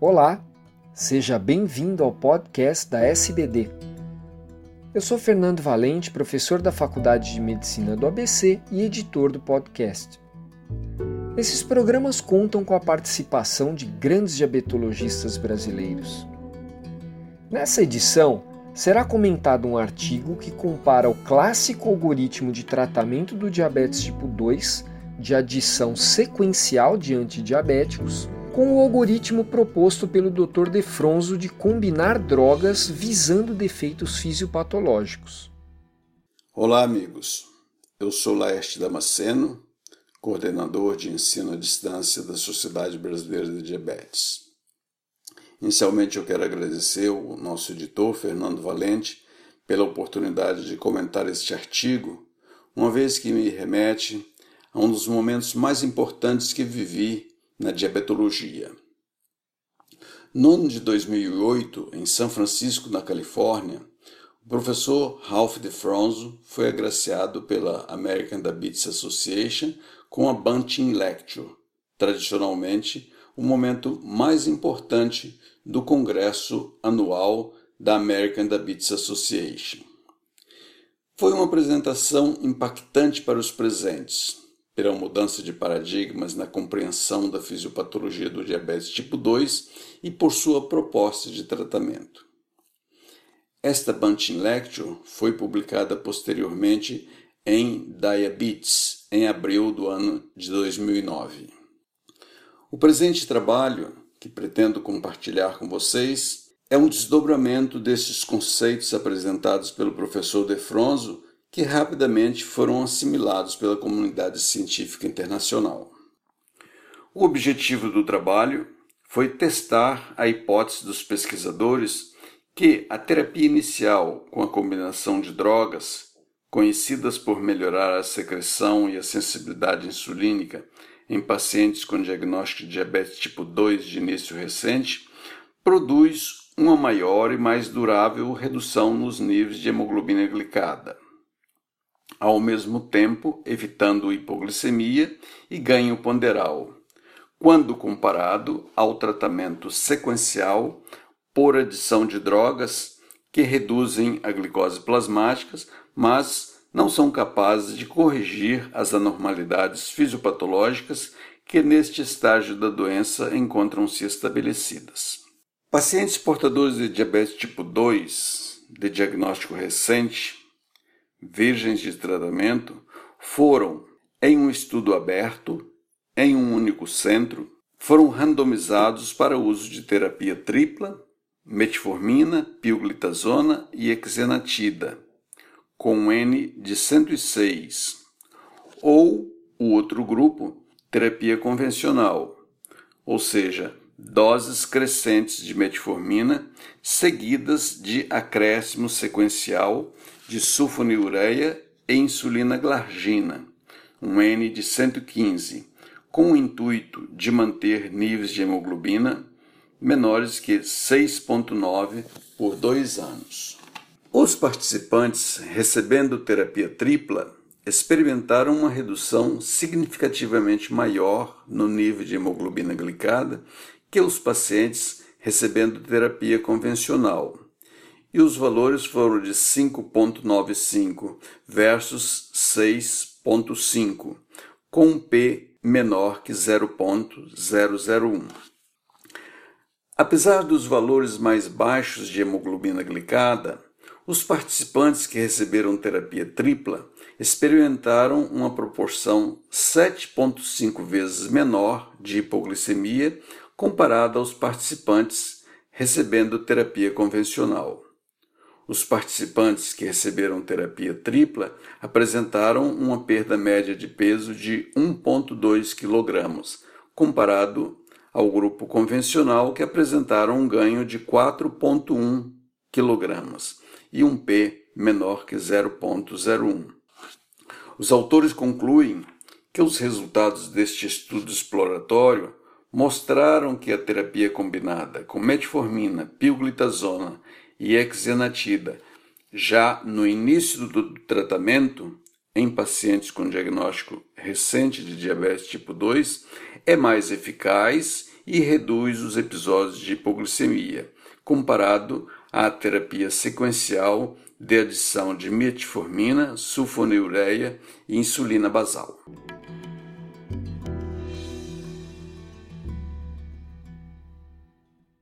Olá, seja bem-vindo ao podcast da SBD. Eu sou Fernando Valente, professor da Faculdade de Medicina do ABC e editor do podcast. Esses programas contam com a participação de grandes diabetologistas brasileiros. Nessa edição, será comentado um artigo que compara o clássico algoritmo de tratamento do diabetes tipo 2 de adição sequencial de antidiabéticos com o algoritmo proposto pelo Dr. Defronzo de combinar drogas visando defeitos fisiopatológicos. Olá, amigos. Eu sou Laerte Damasceno, coordenador de ensino à distância da Sociedade Brasileira de Diabetes. Inicialmente, eu quero agradecer ao nosso editor, Fernando Valente, pela oportunidade de comentar este artigo, uma vez que me remete a um dos momentos mais importantes que vivi na diabetologia. No ano de 2008, em São Francisco, na Califórnia, o professor Ralph DeFronzo foi agraciado pela American Diabetes Association com a Bunting Lecture, tradicionalmente o momento mais importante do congresso anual da American Diabetes Association. Foi uma apresentação impactante para os presentes, pela mudança de paradigmas na compreensão da fisiopatologia do diabetes tipo 2 e por sua proposta de tratamento. Esta Bunting Lecture foi publicada posteriormente em Diabetes, em abril do ano de 2009. O presente trabalho, que pretendo compartilhar com vocês, é um desdobramento desses conceitos apresentados pelo professor Defronzo que rapidamente foram assimilados pela comunidade científica internacional. O objetivo do trabalho foi testar a hipótese dos pesquisadores que a terapia inicial com a combinação de drogas, conhecidas por melhorar a secreção e a sensibilidade insulínica em pacientes com diagnóstico de diabetes tipo 2 de início recente, produz uma maior e mais durável redução nos níveis de hemoglobina glicada ao mesmo tempo evitando hipoglicemia e ganho ponderal, quando comparado ao tratamento sequencial por adição de drogas que reduzem a glicose plasmática, mas não são capazes de corrigir as anormalidades fisiopatológicas que neste estágio da doença encontram-se estabelecidas. Pacientes portadores de diabetes tipo 2, de diagnóstico recente, virgens de tratamento foram, em um estudo aberto, em um único centro, foram randomizados para uso de terapia tripla, metformina, pioglitazona e exenatida, com N de 106, ou o outro grupo, terapia convencional, ou seja, doses crescentes de metformina seguidas de acréscimo sequencial de sulfonilureia e insulina glargina, um N de 115, com o intuito de manter níveis de hemoglobina menores que 6,9 por dois anos. Os participantes recebendo terapia tripla experimentaram uma redução significativamente maior no nível de hemoglobina glicada que os pacientes recebendo terapia convencional e os valores foram de 5,95 versus 6,5, com um P menor que 0,001. Apesar dos valores mais baixos de hemoglobina glicada, os participantes que receberam terapia tripla experimentaram uma proporção 7,5 vezes menor de hipoglicemia comparada aos participantes recebendo terapia convencional. Os participantes que receberam terapia tripla apresentaram uma perda média de peso de 1,2 kg, comparado ao grupo convencional que apresentaram um ganho de 4,1 kg e um P menor que 0,01. Os autores concluem que os resultados deste estudo exploratório mostraram que a terapia combinada com metformina, pioglitazona e exenatida já no início do tratamento em pacientes com diagnóstico recente de diabetes tipo 2 é mais eficaz e reduz os episódios de hipoglicemia, comparado à terapia sequencial de adição de metformina, sulfonilureia e insulina basal.